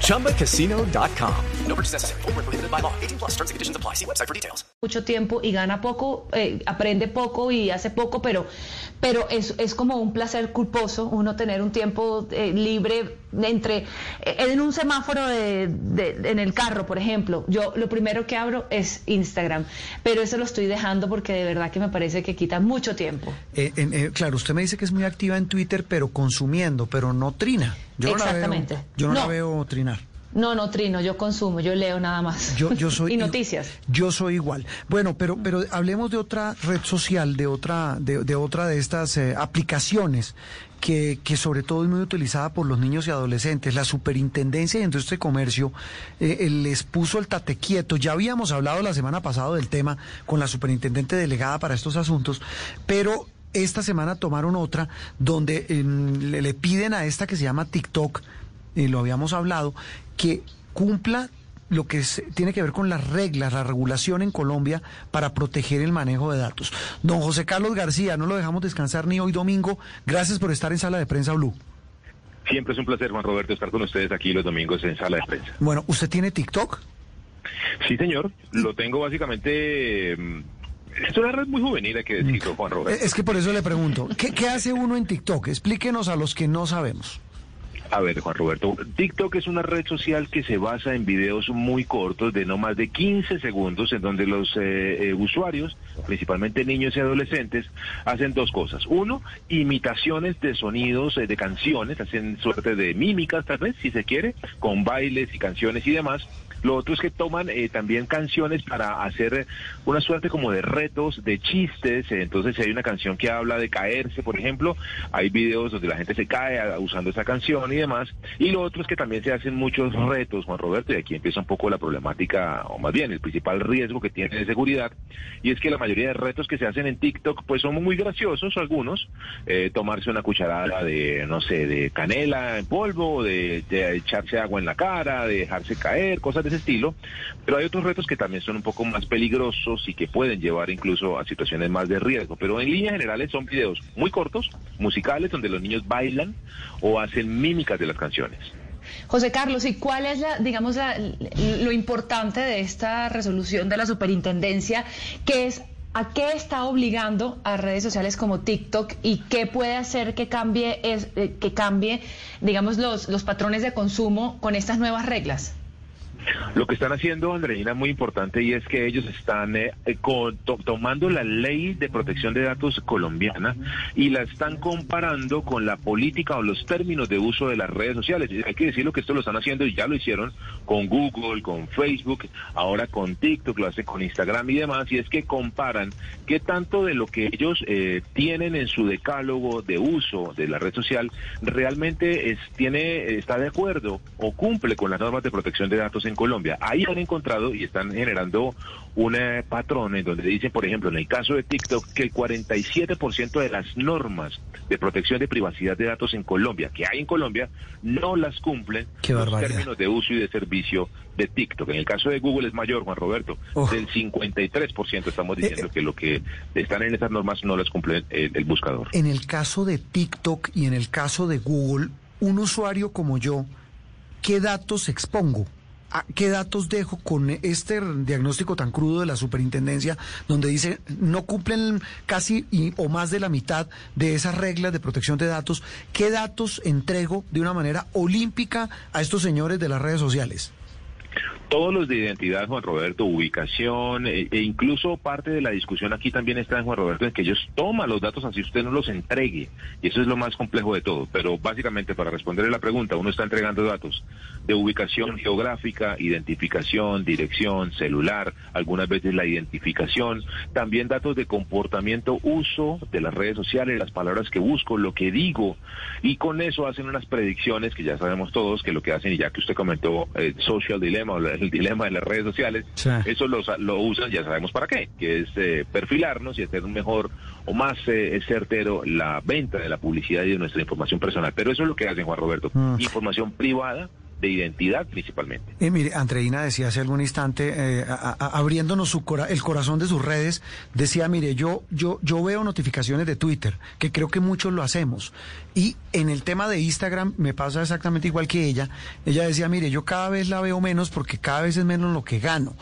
ChumbaCasino.com. No purchase necessary. Full prohibited by law. 18 plus terms and conditions apply. See website for details. Mucho tiempo y gana poco, eh, aprende poco y hace poco, pero, pero es, es como un placer culposo uno tener un tiempo eh, libre entre eh, en un semáforo de, de, en el carro, por ejemplo. Yo lo primero que abro es Instagram, pero eso lo estoy dejando porque de verdad que me parece que quita mucho tiempo. Eh, eh, claro, usted me dice que es muy activa en Twitter, pero consumiendo, pero no trina. Yo Exactamente. No la veo, yo no, no, la veo trinar. No, no trino, yo consumo, yo leo nada más. Yo, yo soy y noticias. Yo soy igual. Bueno, pero pero hablemos de otra red social, de otra de, de otra de estas eh, aplicaciones que, que, sobre todo es muy utilizada por los niños y adolescentes. La Superintendencia de Industria y Comercio eh, les puso el tate quieto. Ya habíamos hablado la semana pasada del tema con la superintendente delegada para estos asuntos, pero esta semana tomaron otra donde eh, le, le, piden a esta que se llama TikTok, y lo habíamos hablado, que cumpla lo que es, tiene que ver con las reglas, la regulación en Colombia para proteger el manejo de datos. Don José Carlos García, no lo dejamos descansar ni hoy domingo. Gracias por estar en Sala de Prensa Blue. Siempre es un placer, Juan Roberto, estar con ustedes aquí los domingos en Sala de Prensa. Bueno, ¿usted tiene TikTok? Sí, señor. Lo tengo básicamente... Es una red muy juvenil, hay que decirlo, Juan Roberto. Es que por eso le pregunto, ¿qué, qué hace uno en TikTok? Explíquenos a los que no sabemos. A ver, Juan Roberto, TikTok es una red social que se basa en videos muy cortos de no más de 15 segundos en donde los eh, eh, usuarios, principalmente niños y adolescentes, hacen dos cosas. Uno, imitaciones de sonidos eh, de canciones, hacen suerte de mímicas tal vez, si se quiere, con bailes y canciones y demás. Lo otro es que toman eh, también canciones para hacer una suerte como de retos, de chistes. Entonces, si hay una canción que habla de caerse, por ejemplo, hay videos donde la gente se cae usando esa canción y demás. Y lo otro es que también se hacen muchos retos, Juan Roberto, y aquí empieza un poco la problemática, o más bien el principal riesgo que tiene de seguridad, y es que la mayoría de retos que se hacen en TikTok, pues son muy graciosos algunos. Eh, tomarse una cucharada de, no sé, de canela en polvo, de, de echarse agua en la cara, de dejarse caer, cosas de estilo, pero hay otros retos que también son un poco más peligrosos y que pueden llevar incluso a situaciones más de riesgo, pero en líneas generales son videos muy cortos, musicales, donde los niños bailan o hacen mímicas de las canciones. José Carlos, ¿y cuál es la, digamos, la, lo importante de esta resolución de la superintendencia, que es ¿A qué está obligando a redes sociales como TikTok y qué puede hacer que cambie, es, eh, que cambie digamos, los, los patrones de consumo con estas nuevas reglas? Lo que están haciendo, Andreina, es muy importante y es que ellos están eh, con, to, tomando la ley de protección de datos colombiana y la están comparando con la política o los términos de uso de las redes sociales. Hay que decirlo que esto lo están haciendo y ya lo hicieron con Google, con Facebook, ahora con TikTok, lo hacen con Instagram y demás. Y es que comparan qué tanto de lo que ellos eh, tienen en su decálogo de uso de la red social realmente es, tiene, está de acuerdo o cumple con las normas de protección de datos en Colombia. Ahí han encontrado y están generando un eh, patrón en donde dicen, por ejemplo, en el caso de TikTok, que el 47% de las normas de protección de privacidad de datos en Colombia, que hay en Colombia, no las cumplen los términos de uso y de servicio de TikTok. En el caso de Google es mayor, Juan Roberto, oh. del 53% estamos diciendo eh, que lo que están en esas normas no las cumple el, el buscador. En el caso de TikTok y en el caso de Google, un usuario como yo, ¿qué datos expongo? ¿Qué datos dejo con este diagnóstico tan crudo de la superintendencia, donde dice no cumplen casi y, o más de la mitad de esas reglas de protección de datos? ¿Qué datos entrego de una manera olímpica a estos señores de las redes sociales? Todos los de identidad, Juan Roberto, ubicación, e, e, incluso parte de la discusión aquí también está en Juan Roberto, en que ellos toman los datos así usted no los entregue. Y eso es lo más complejo de todo. Pero básicamente, para responderle la pregunta, uno está entregando datos de ubicación geográfica, identificación, dirección, celular, algunas veces la identificación, también datos de comportamiento, uso de las redes sociales, las palabras que busco, lo que digo. Y con eso hacen unas predicciones que ya sabemos todos que lo que hacen, y ya que usted comentó, eh, Social Dilemma, o el dilema de las redes sociales, eso lo, lo usan, ya sabemos para qué, que es eh, perfilarnos y hacer un mejor o más eh, certero la venta de la publicidad y de nuestra información personal. Pero eso es lo que hacen, Juan Roberto, mm. información privada de identidad principalmente. Eh, mire, Andreina decía hace algún instante, eh, abriéndonos su el corazón de sus redes, decía, mire, yo, yo, yo veo notificaciones de Twitter, que creo que muchos lo hacemos. Y en el tema de Instagram me pasa exactamente igual que ella. Ella decía, mire, yo cada vez la veo menos porque cada vez es menos lo que gano.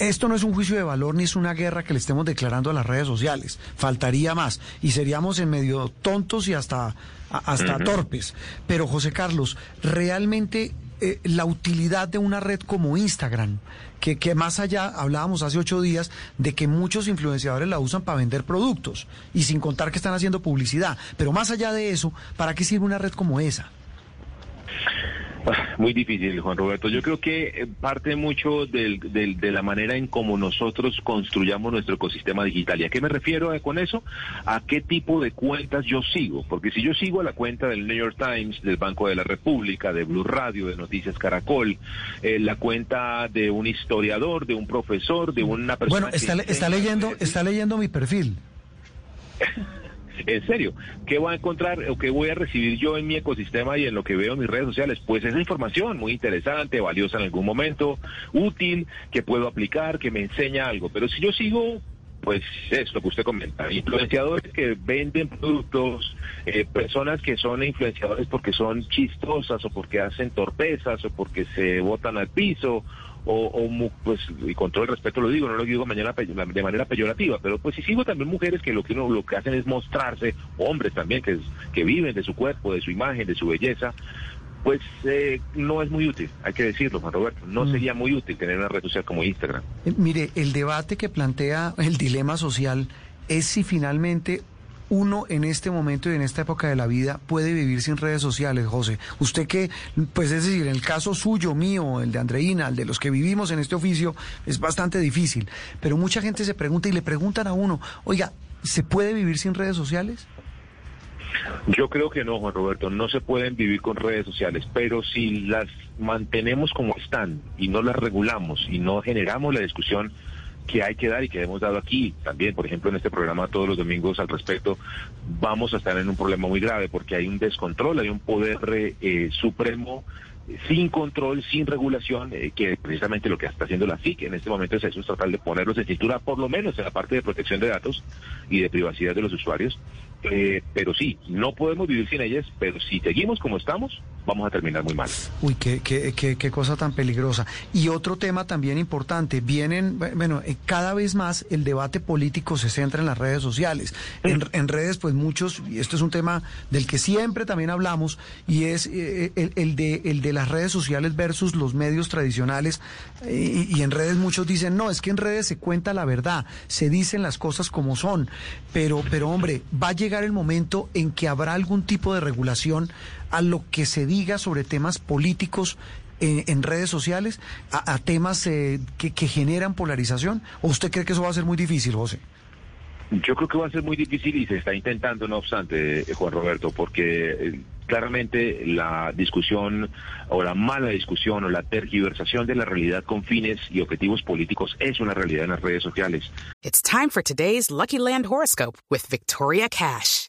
Esto no es un juicio de valor ni es una guerra que le estemos declarando a las redes sociales. Faltaría más. Y seríamos en medio tontos y hasta, hasta torpes. Pero José Carlos, realmente eh, la utilidad de una red como Instagram, que, que más allá, hablábamos hace ocho días, de que muchos influenciadores la usan para vender productos y sin contar que están haciendo publicidad. Pero más allá de eso, ¿para qué sirve una red como esa? Muy difícil, Juan Roberto. Yo creo que eh, parte mucho del, de la manera en cómo nosotros construyamos nuestro ecosistema digital. ¿Y a qué me refiero eh, con eso? A qué tipo de cuentas yo sigo. Porque si yo sigo a la cuenta del New York Times, del Banco de la República, de Blue Radio, de Noticias Caracol, eh, la cuenta de un historiador, de un profesor, de una persona... Bueno, está, está leyendo, está leyendo mi perfil. En serio, ¿qué voy a encontrar o qué voy a recibir yo en mi ecosistema y en lo que veo en mis redes sociales? Pues esa información muy interesante, valiosa en algún momento, útil, que puedo aplicar, que me enseña algo. Pero si yo sigo pues es lo que usted comenta, influenciadores que venden productos, eh, personas que son influenciadores porque son chistosas o porque hacen torpezas o porque se botan al piso o, pues y con todo el respeto lo digo, no lo digo mañana de manera peyorativa, pero pues si sigo también mujeres que lo que uno, lo que hacen es mostrarse, hombres también que, que viven de su cuerpo, de su imagen, de su belleza, pues eh, no es muy útil, hay que decirlo, Juan Roberto. No mm. sería muy útil tener una red social como Instagram. Eh, mire, el debate que plantea el dilema social es si finalmente uno en este momento y en esta época de la vida puede vivir sin redes sociales, José? Usted que, pues es decir, el caso suyo, mío, el de Andreina, el de los que vivimos en este oficio, es bastante difícil. Pero mucha gente se pregunta y le preguntan a uno, oiga, ¿se puede vivir sin redes sociales? Yo creo que no, Juan Roberto, no se pueden vivir con redes sociales, pero si las mantenemos como están y no las regulamos y no generamos la discusión que hay que dar y que hemos dado aquí también, por ejemplo, en este programa todos los domingos al respecto, vamos a estar en un problema muy grave porque hay un descontrol, hay un poder eh, supremo sin control, sin regulación, eh, que precisamente lo que está haciendo la FIC en este momento es eso, es tratar de ponerlos en cintura, por lo menos en la parte de protección de datos y de privacidad de los usuarios. Eh, pero sí, no podemos vivir sin ellas, pero si seguimos como estamos, vamos a terminar muy mal. Uy, qué, qué, qué, qué cosa tan peligrosa. Y otro tema también importante, vienen, bueno, eh, cada vez más el debate político se centra en las redes sociales. En, en redes, pues muchos, y esto es un tema del que siempre también hablamos, y es el, el, de, el de las redes sociales versus los medios tradicionales. Y, en redes muchos dicen, no, es que en redes se cuenta la verdad, se dicen las cosas como son. Pero, pero hombre, va a llegar el momento en que habrá algún tipo de regulación a lo que se diga sobre temas políticos en, redes sociales, a, temas eh, que, que generan polarización. ¿O usted cree que eso va a ser muy difícil, José? Yo creo que va a ser muy difícil y se está intentando, no obstante, eh, Juan Roberto, porque eh, claramente la discusión o la mala discusión o la tergiversación de la realidad con fines y objetivos políticos es una realidad en las redes sociales. It's time for today's Lucky Land horoscope with Victoria Cash.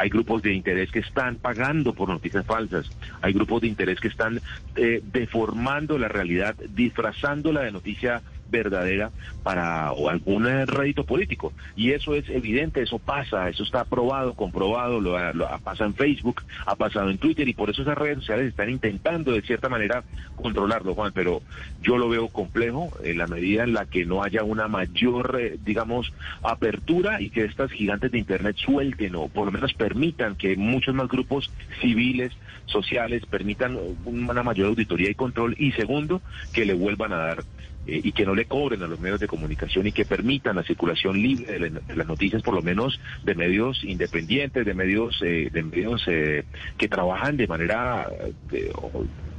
Hay grupos de interés que están pagando por noticias falsas. Hay grupos de interés que están eh, deformando la realidad, disfrazándola de noticia verdadera para o algún rédito político. Y eso es evidente, eso pasa, eso está probado, comprobado, lo, ha pasa en Facebook, ha pasado en Twitter y por eso esas redes sociales están intentando de cierta manera controlarlo, Juan, pero yo lo veo complejo en la medida en la que no haya una mayor, eh, digamos, apertura y que estas gigantes de Internet suelten o por lo menos permitan que muchos más grupos civiles, sociales, permitan una mayor auditoría y control y segundo, que le vuelvan a dar eh, y que no le cobren a los medios de comunicación y que permitan la circulación libre de, de las noticias, por lo menos de medios independientes, de medios, eh, de medios eh, que trabajan de manera, eh,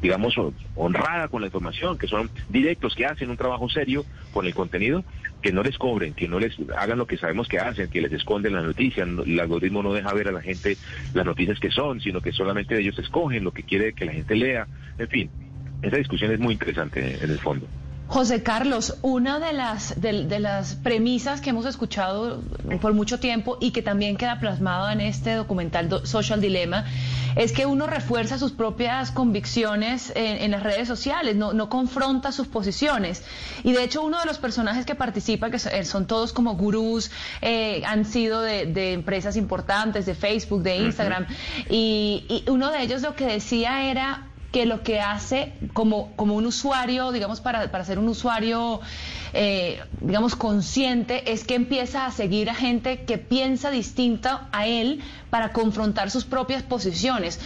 digamos, honrada con la información, que son directos, que hacen un trabajo serio con el contenido, que no les cobren, que no les hagan lo que sabemos que hacen, que les esconden las noticias. No- El algoritmo no deja ver a la gente las noticias que son, sino que solamente ellos escogen lo que quiere que la gente lea. En fin, esa discusión es muy interesante en el fondo. José Carlos, una de las, de, de las premisas que hemos escuchado por mucho tiempo y que también queda plasmado en este documental do- Social Dilemma es que uno refuerza sus propias convicciones en, en las redes sociales, no, no confronta sus posiciones. Y de hecho uno de los personajes que participa, que son, todos como gurús, eh, han sido de, de empresas importantes, de Facebook, de Instagram, y, y uno de ellos lo que decía era que lo que hace como, como un usuario, digamos, para, para ser un usuario, eh, digamos, consciente, es que empieza a seguir a gente que piensa distinta a él para confrontar sus propias posiciones.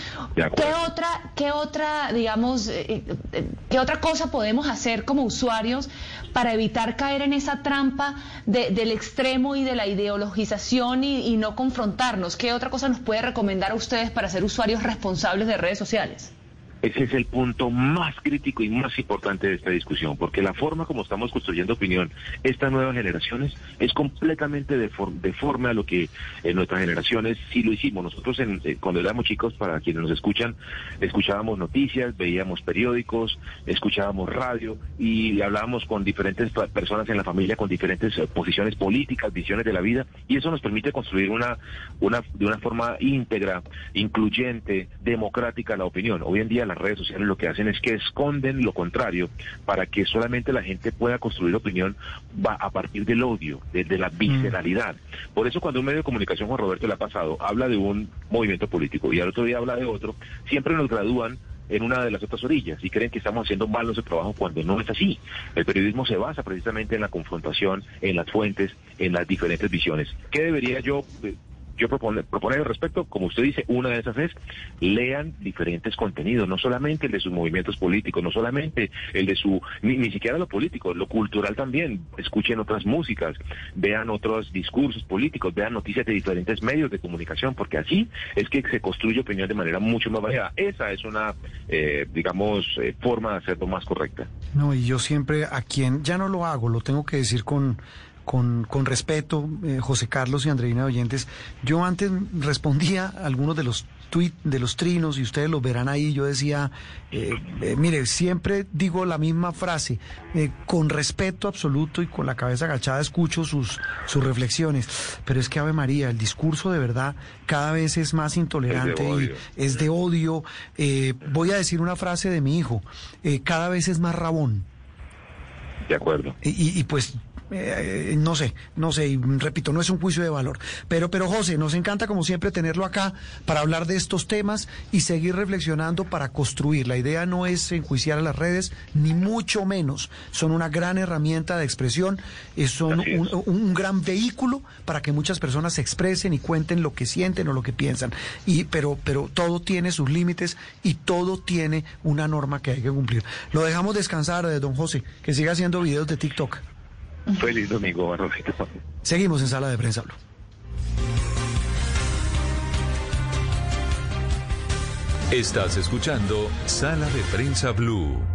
¿Qué otra, qué otra, digamos, eh, eh, qué otra cosa podemos hacer como usuarios para evitar caer en esa trampa de- del extremo y de la ideologización y, y no confrontarnos? ¿Qué otra cosa nos puede recomendar a ustedes para ser usuarios responsables de redes sociales? Ese es el punto más crítico y más importante de esta discusión, porque la forma como estamos construyendo opinión estas nuevas generaciones es completamente defor- deforme a lo que en nuestras generaciones sí lo hicimos. Nosotros en- eh, cuando éramos chicos, para quienes nos escuchan, escuchábamos noticias, veíamos periódicos, escuchábamos radio y hablábamos con diferentes personas en la familia con diferentes eh, posiciones políticas, visiones de la vida, y eso nos permite construir una, una de una forma íntegra, incluyente, democrática la opinión. Hoy en día las redes sociales lo que hacen es que esconden lo contrario para que solamente la gente pueda construir opinión va a partir del odio, de, de la visceralidad. Por eso cuando un medio de comunicación, Juan Roberto, le ha pasado, habla de un movimiento político y al otro día habla de otro, siempre nos gradúan en una de las otras orillas y creen que estamos haciendo mal nuestro trabajo cuando no es así. El periodismo se basa precisamente en la confrontación, en las fuentes, en las diferentes visiones. ¿Qué debería yo eh, yo proponer, proponer al respecto, como usted dice, una de esas es lean diferentes contenidos, no solamente el de sus movimientos políticos, no solamente el de su, ni, ni siquiera lo político, lo cultural también, escuchen otras músicas, vean otros discursos políticos, vean noticias de diferentes medios de comunicación, porque así es que se construye opinión de manera mucho más variada. Esa es una, eh, digamos, eh, forma de hacerlo más correcta. No, y yo siempre a quien, ya no lo hago, lo tengo que decir con, con, con respeto, eh, José Carlos y Andreina de Oyentes. Yo antes respondía a algunos de los tweets, de los trinos, y ustedes los verán ahí, yo decía, eh, eh, mire, siempre digo la misma frase, con respeto absoluto y con la cabeza agachada escucho sus, sus reflexiones, pero es que Ave María, el discurso de verdad cada vez es más intolerante y odio. es de odio. Voy a decir una frase de mi hijo, cada vez es más rabón. De acuerdo. Y, y- y pues, eh, no sé, no sé, y repito, no es un juicio de valor. Pero, pero José, nos encanta como siempre tenerlo acá para hablar de estos temas y seguir reflexionando para construir. La idea no es enjuiciar a las redes, ni mucho menos. Son una gran herramienta de expresión, eh, son un, un gran vehículo para que muchas personas se expresen y cuenten lo que sienten o lo que piensan. Y, pero, pero todo tiene sus límites y todo tiene una norma que hay que cumplir. Lo dejamos descansar de don José, que siga haciendo videos de TikTok. Feliz domingo, Roberto. Seguimos en Sala de Prensa Blue. Estás escuchando Sala de Prensa Blue.